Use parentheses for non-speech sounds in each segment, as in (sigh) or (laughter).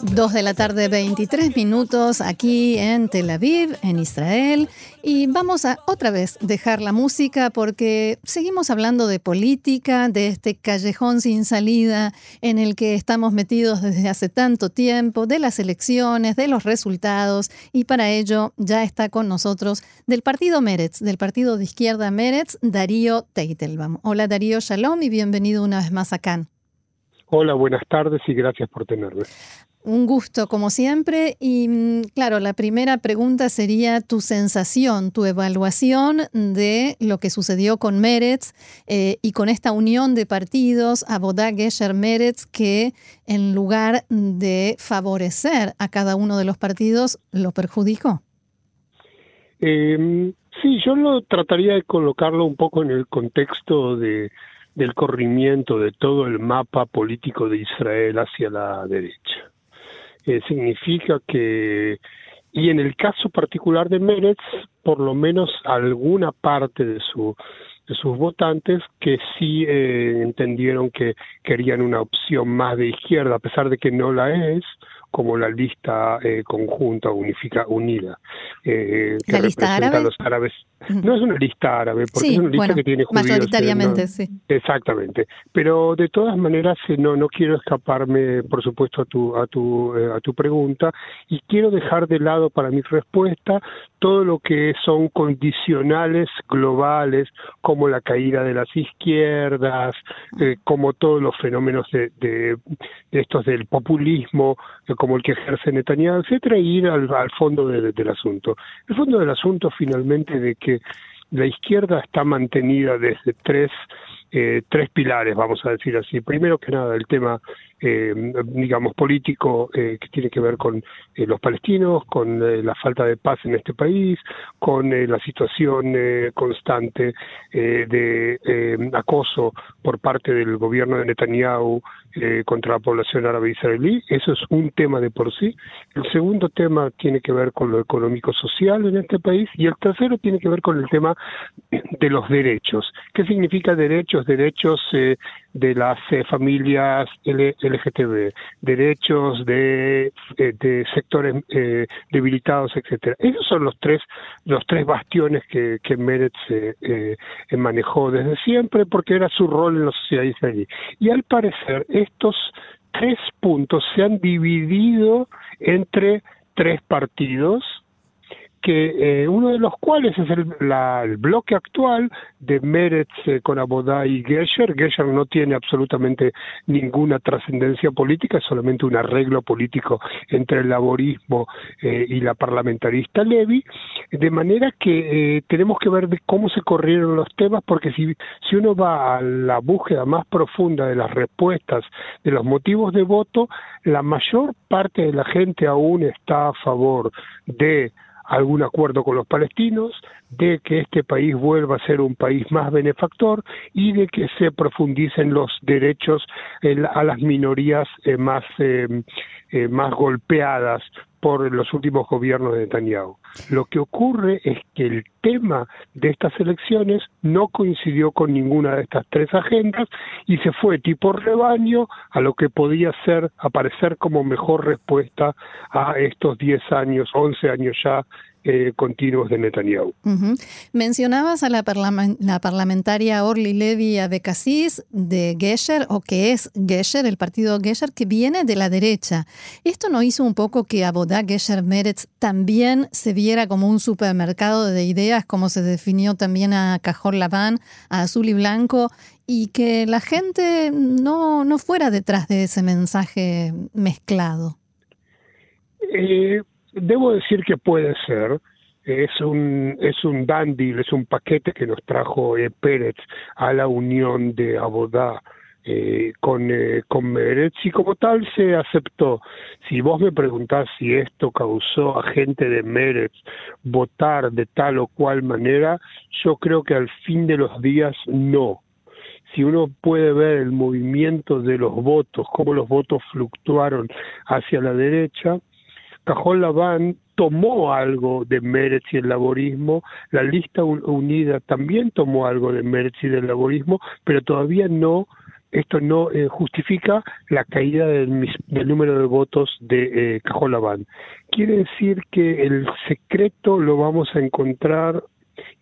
Dos de la tarde, 23 minutos aquí en Tel Aviv, en Israel. Y vamos a otra vez dejar la música porque seguimos hablando de política, de este callejón sin salida en el que estamos metidos desde hace tanto tiempo, de las elecciones, de los resultados. Y para ello ya está con nosotros del partido Meretz, del partido de izquierda Meretz, Darío Teitelbaum. Hola Darío, shalom y bienvenido una vez más acá. Hola, buenas tardes y gracias por tenerme. Un gusto, como siempre. Y mm, claro, la primera pregunta sería tu sensación, tu evaluación de lo que sucedió con Meretz eh, y con esta unión de partidos, Abodá, Gesher, Meretz, que en lugar de favorecer a cada uno de los partidos, lo perjudicó. Em, sí, yo lo trataría de colocarlo un poco en el contexto de, del corrimiento de todo el mapa político de Israel hacia la derecha significa que, y en el caso particular de Meretz, por lo menos alguna parte de su de sus votantes que sí eh, entendieron que querían una opción más de izquierda, a pesar de que no la es, como la lista eh, conjunta, unifica, unida, eh, que ¿La lista árabe? a los árabes no es una lista árabe, porque es una lista que tiene judíos. Mayoritariamente, sí. Exactamente. Pero de todas maneras, eh, no, no quiero escaparme, por supuesto, a tu, a tu, eh, a tu pregunta y quiero dejar de lado para mi respuesta todo lo que son condicionales globales, como la caída de las izquierdas, eh, como todos los fenómenos de, de, estos del populismo, como el que ejerce Netanyahu, etcétera, y ir al, fondo del asunto. El fondo del asunto, finalmente, de que la izquierda está mantenida desde tres, eh, tres pilares, vamos a decir así. Primero que nada, el tema eh, digamos, político eh, que tiene que ver con eh, los palestinos, con eh, la falta de paz en este país, con la situación constante de acoso por parte del gobierno de Netanyahu contra la población árabe israelí. Eso es un tema de por sí. El segundo tema tiene que ver con lo económico-social en este país y el tercero tiene que ver con el tema de los derechos. ¿Qué significa derechos? Derechos de las familias LGTB, derechos de, eh, de sectores eh, debilitados, etcétera. Esos son los tres los tres bastiones que, que Meretz eh, manejó desde siempre porque era su rol en la sociedad israelí. Y al parecer estos tres puntos se han dividido entre tres partidos que eh, uno de los cuales es el, el bloque actual de Meretz eh, con Abodá y Gesher. Gesher no tiene absolutamente ninguna trascendencia política, es solamente un arreglo político entre el laborismo eh, y la parlamentarista Levy, de manera que tenemos que ver de cómo se corrieron los temas, porque si, si uno va a la búsqueda más profunda de las respuestas, de los motivos de voto, la mayor parte de la gente aún está a favor de algún acuerdo con los palestinos, de que este país vuelva a ser un país más benefactor y de que se profundicen los derechos a las minorías eh, más, eh, eh, más golpeadas por los últimos gobiernos de Netanyahu. Lo que ocurre es que el tema de estas elecciones no coincidió con ninguna de estas tres agendas y se fue tipo rebaño a lo que podía ser aparecer como mejor respuesta a estos 10 años, 11 años ya eh, continuos de Netanyahu. Mencionabas a la, la, parlamentaria Orly Levy Abekassis de Gesher, o que es Gesher, el partido Gesher, que viene de la derecha. ¿Esto no hizo un poco que Abodá Gesher Meretz también se viera como un supermercado de ideas, como se definió también a Cajón Laván, a Azul y Blanco, y que la gente no, no fuera detrás de ese mensaje mezclado? Eh, debo decir que puede ser. Es un, es un dandy, es un paquete que nos trajo eh, Pérez a la unión de Abodá eh, con, eh, con Meretz y como tal se aceptó. Si vos me preguntás si esto causó a gente de Meretz votar de tal o cual manera, yo creo que al fin de los días no. Si uno puede ver el movimiento de los votos, cómo los votos fluctuaron hacia la derecha, Cajón Laván tomó algo de Meretz y el laborismo, la lista unida también tomó algo de Meretz y del laborismo, pero todavía no esto no eh, justifica la caída del, número de votos de eh, Cajolabán. Quiere decir que el secreto lo vamos a encontrar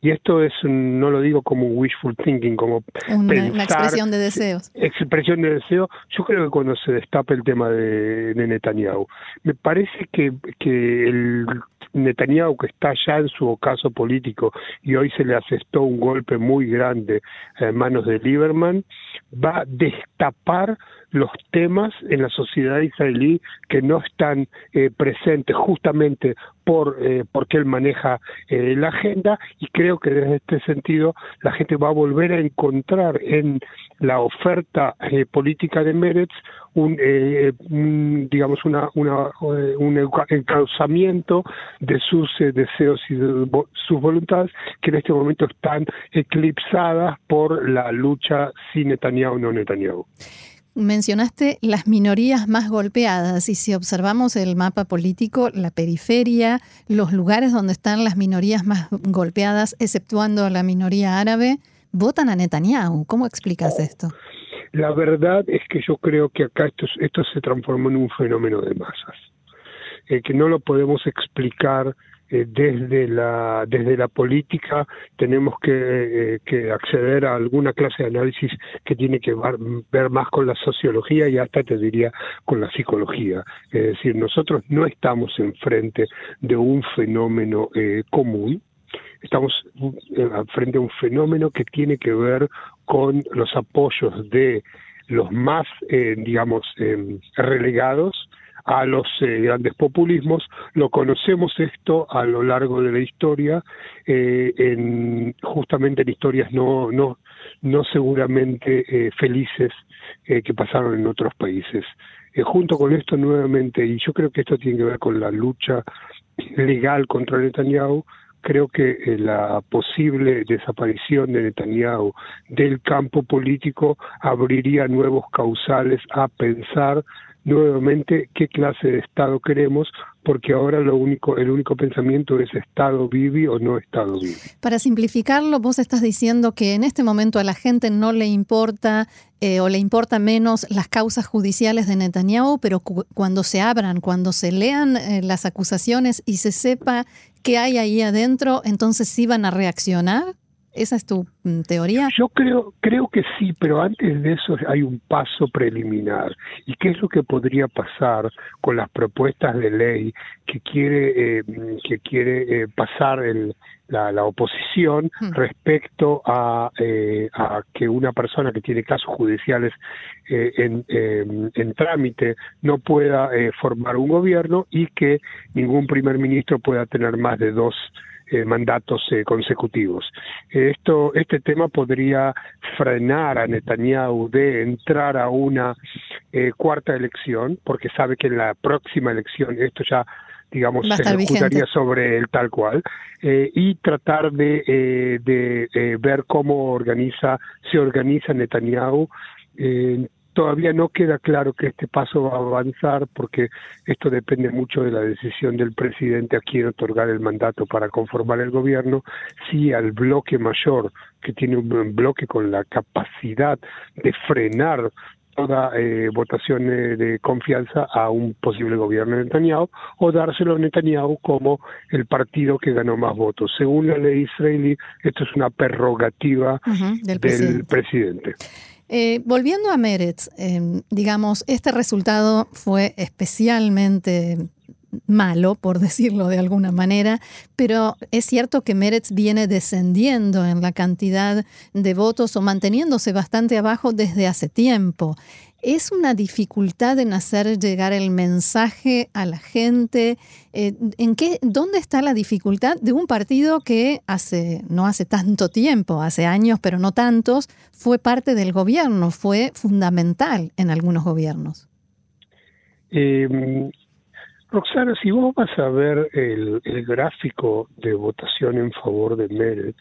y esto es, no lo digo como wishful thinking, como una, expresión de deseos. Expresión de deseo. Yo creo que cuando se destape el tema de, Netanyahu, me parece que, que el Netanyahu, que está ya en su ocaso político y hoy se le asestó un golpe muy grande en manos de Lieberman, va a destapar los temas en la sociedad israelí que no están eh, presentes justamente por eh, porque él maneja eh, la agenda. Y creo que desde este sentido la gente va a volver a encontrar en la oferta política de Meretz un, digamos una, una un encauzamiento de sus deseos y de sus voluntades que en este momento están eclipsadas por la lucha si Netanyahu o no Netanyahu mencionaste las minorías más golpeadas y si observamos el mapa político, la periferia, los lugares donde están las minorías más golpeadas, exceptuando la minoría árabe, votan a Netanyahu. ¿Cómo explicas esto? La verdad es que yo creo que acá esto, esto se transformó en un fenómeno de masas, eh, que no lo podemos explicar desde la desde la política tenemos eh, que, acceder a alguna clase de análisis que tiene que ver, más con la sociología y hasta te diría con la psicología. Es decir nosotros no estamos enfrente de un fenómeno eh, común. Estamos frente a un fenómeno que tiene que ver con los apoyos de los más digamos relegados a los eh, grandes populismos. Lo conocemos esto a lo largo de la historia, eh, en, justamente en historias no, no, no seguramente eh, felices que pasaron en otros países. junto con esto nuevamente, y yo creo que esto tiene que ver con la lucha legal contra Netanyahu, creo que la posible desaparición de Netanyahu del campo político abriría nuevos causales a pensar nuevamente qué clase de Estado queremos, porque ahora lo único, el único pensamiento es Estado vivi o no Estado vivi. Para simplificarlo, vos estás diciendo que en este momento a la gente no le importa eh, o le importa menos las causas judiciales de Netanyahu, pero cuando se abran, cuando se lean eh, las acusaciones y se sepa qué hay ahí adentro, entonces sí van a reaccionar. ¿Esa es tu mm, teoría? Yo creo, creo que sí, pero antes de eso hay un paso preliminar. ¿Y qué es lo que podría pasar con las propuestas de ley que quiere, eh, que quiere eh, pasar el, la, la, oposición hmm. respecto a, eh, a, que una persona que tiene casos judiciales en, en, trámite no pueda formar un gobierno y que ningún primer ministro pueda tener más de dos eh, mandatos eh, consecutivos. Esto, este tema podría frenar a Netanyahu de entrar a una eh, cuarta elección, porque sabe que en la próxima elección esto ya digamos, se ejecutaría sobre el tal cual, y tratar de, de ver cómo organiza, se organiza Netanyahu Todavía no queda claro que este paso va a avanzar porque esto depende mucho de la decisión del presidente a quién otorgar el mandato para conformar el gobierno, si al bloque mayor, que tiene un bloque con la capacidad de frenar toda eh, votación eh, de confianza a un posible gobierno de Netanyahu o dárselo a Netanyahu como el partido que ganó más votos. Según la ley israelí, esto es una prerrogativa del, presidente. Eh, volviendo a Meretz, em, digamos, este resultado fue especialmente malo, por (laughs) decirlo de alguna manera, pero es cierto que Meretz viene descendiendo en la cantidad de votos o manteniéndose bastante abajo desde hace tiempo. ¿Es una dificultad en hacer llegar el mensaje a la gente? Eh, ¿En qué, dónde está la dificultad de un partido que hace, no hace tanto tiempo, hace años, pero no tantos, fue parte del gobierno, fue fundamental en algunos gobiernos? Eh, Roxana, si vos vas a ver el, el gráfico de votación en favor de Meretz,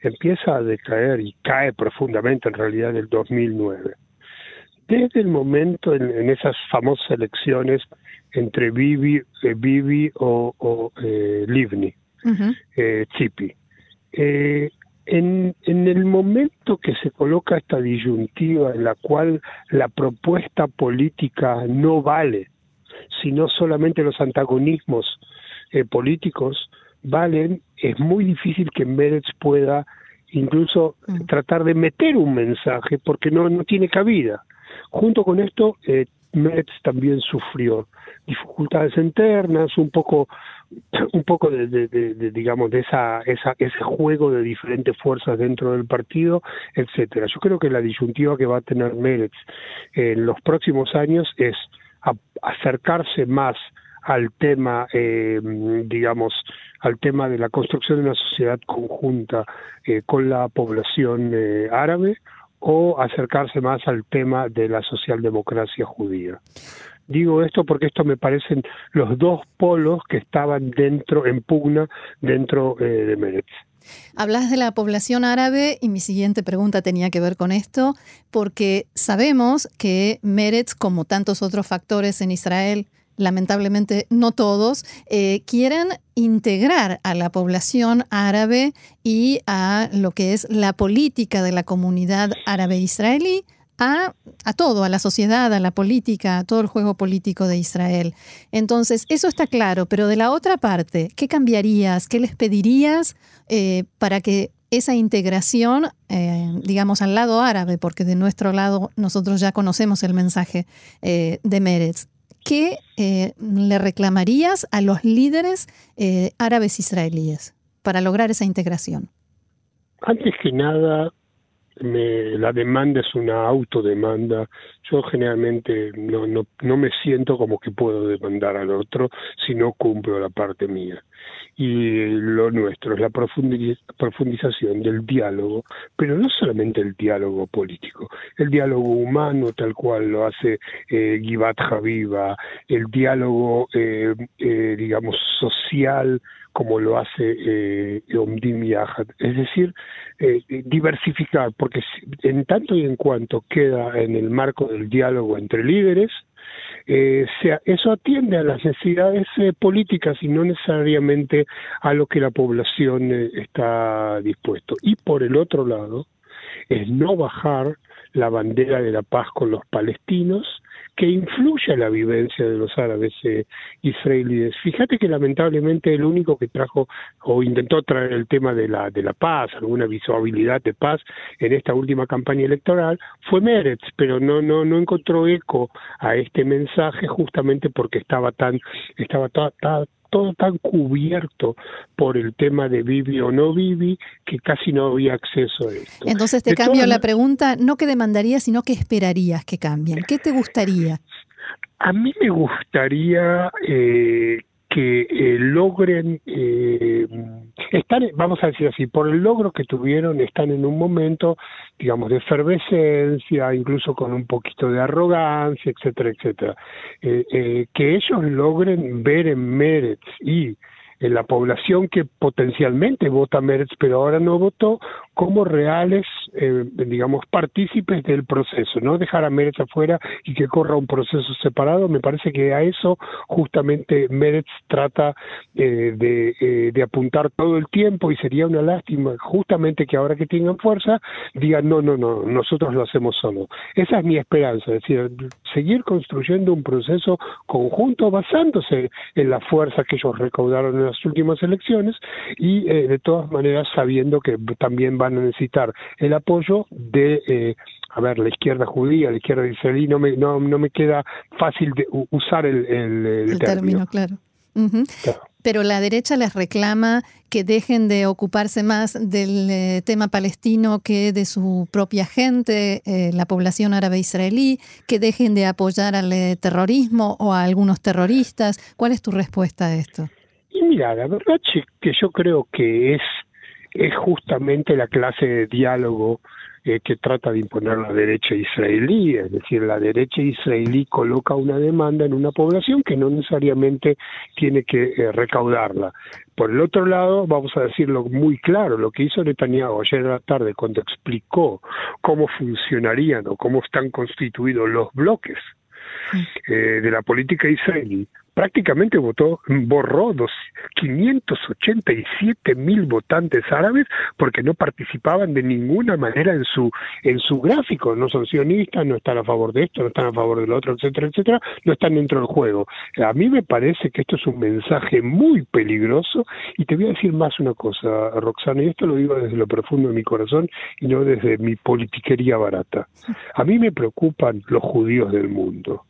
empieza a decaer y cae profundamente en realidad en el 2009 desde el momento en, esas famosas elecciones entre Bibi, eh, Bibi o, o eh, Livni, eh, Chipi. Eh, en, en, el momento que se coloca esta disyuntiva en la cual la propuesta política no vale, sino solamente los antagonismos eh, políticos valen, es muy difícil que Meretz pueda incluso mm. tratar de meter un mensaje porque no, no tiene cabida. Junto con esto, eh, también sufrió dificultades internas, un poco (clears throat) un poco de, de, digamos de esa, esa ese juego de diferentes fuerzas dentro del partido etcétera. Yo creo que la disyuntiva que va a tener Meretz en los próximos años es acercarse más al tema eh, digamos al tema de la construcción de una sociedad conjunta eh, con la población eh, árabe o acercarse más al tema de la socialdemocracia judía. Digo esto porque esto me parecen los dos polos que estaban dentro, en pugna, dentro eh, de Meretz. Hablas de la población árabe y mi siguiente pregunta tenía que ver con esto, porque sabemos que Meretz, como tantos otros factores en Israel, lamentablemente no todos, eh, quieren integrar a la población árabe y a lo que es la política de la comunidad árabe israelí a, a, todo, a la sociedad, a la política, a todo el juego político de Israel. Entonces, eso está claro, pero de la otra parte, ¿qué cambiarías? ¿Qué les pedirías eh, para que esa integración, eh, digamos, al lado árabe, porque de nuestro lado nosotros ya conocemos el mensaje de Meretz, ¿qué eh, le reclamarías a los líderes eh, árabes israelíes para lograr esa integración? Antes que nada, la demanda es una autodemanda. Yo generalmente no, no, no me siento como que puedo demandar al otro si no cumplo la parte mía y lo nuestro es la profundización del diálogo, pero no solamente el diálogo político, el diálogo humano tal cual lo hace eh, Givat Javiva, el diálogo, eh, eh, digamos, social como lo hace eh, Omdim Yahad, es decir, eh, diversificar, porque en tanto y en cuanto queda en el marco del diálogo entre líderes, eh, sea, eso atiende a las necesidades eh, políticas y no necesariamente a lo que la población eh, está dispuesto. Y por el otro lado, es no bajar la bandera de la paz con los palestinos, que influye la vivencia de los árabes eh, israelíes. Fíjate que lamentablemente el único que trajo o intentó traer el tema de la de la paz, alguna visibilidad de paz en esta última campaña electoral fue Meretz, pero no no no encontró eco a este mensaje justamente porque estaba tan estaba todo tan cubierto por el tema de Vivi o no Vivi que casi no había acceso a esto. Entonces te cambio la pregunta, no que demandarías, sino que esperarías que cambien. ¿Qué te gustaría? A mí me gustaría eh, que eh, logren eh, están, vamos a decir así, por el logro que tuvieron, están en un momento, digamos, de efervescencia, incluso con un poquito de arrogancia, etcétera, etcétera. Eh, eh, que ellos logren ver en Meretz y en la población que potencialmente vota Meretz, pero ahora no votó, como reales, eh, digamos, partícipes del proceso, no dejar a Meretz afuera y que corra un proceso separado. Me parece que a eso justamente Meretz trata eh, de, eh, de apuntar todo el tiempo y sería una lástima justamente que ahora que tengan fuerza digan, no, no, no, nosotros lo hacemos solo. Esa es mi esperanza, es decir, seguir construyendo un proceso conjunto basándose en la fuerza que ellos recaudaron en las últimas elecciones y eh, de todas maneras sabiendo que también van a necesitar el apoyo de eh, a ver, la izquierda judía, la izquierda israelí, no me, no, no me queda fácil de usar el, el, término. claro. Pero la derecha les reclama que dejen de ocuparse más del eh, tema palestino que de su propia gente, la población árabe israelí, que dejen de apoyar al terrorismo o a algunos terroristas. ¿Cuál es tu respuesta a esto? Y mira, la verdad que yo creo que es es justamente la clase de diálogo eh, que trata de imponer la derecha israelí, es decir, la derecha israelí coloca una demanda en una población que no necesariamente tiene que eh, recaudarla. Por el otro lado, vamos a decirlo muy claro, lo que hizo Netanyahu ayer en la tarde cuando explicó cómo funcionarían o cómo están constituidos los bloques eh, de la política israelí, prácticamente votó, borró dos, 587 mil votantes árabes porque no participaban de ninguna manera en su, en su gráfico, no son sionistas, no están a favor de esto, no están a favor del otro, etcétera, etcétera, no están dentro del juego. A mí me parece que esto es un mensaje muy peligroso y te voy a decir más una cosa, Roxana, y esto lo digo desde lo profundo de mi corazón y no desde mi politiquería barata. A mí me preocupan los judíos del mundo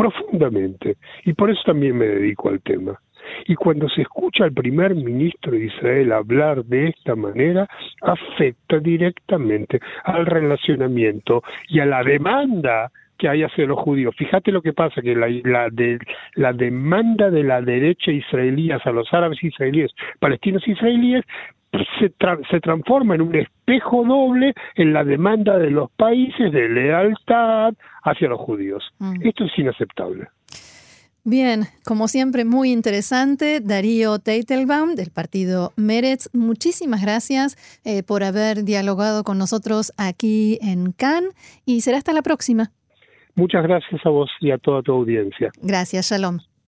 profundamente, y por eso también me dedico al tema. Y cuando se escucha al primer ministro de Israel hablar de esta manera, afecta directamente al relacionamiento y a la demanda que hay hacia los judíos. Fíjate lo que pasa, que la, la, de, la demanda de la derecha israelí hacia los árabes israelíes, palestinos israelíes, se, se transforma en un espejo doble en la demanda de los países de lealtad hacia los judíos. Mm. Esto es inaceptable. Bien, como siempre, muy interesante. Darío Teitelbaum, del partido Meretz, muchísimas gracias eh, por haber dialogado con nosotros aquí en Cannes y será hasta la próxima. Muchas gracias a vos y a toda tu audiencia. Gracias, Shalom.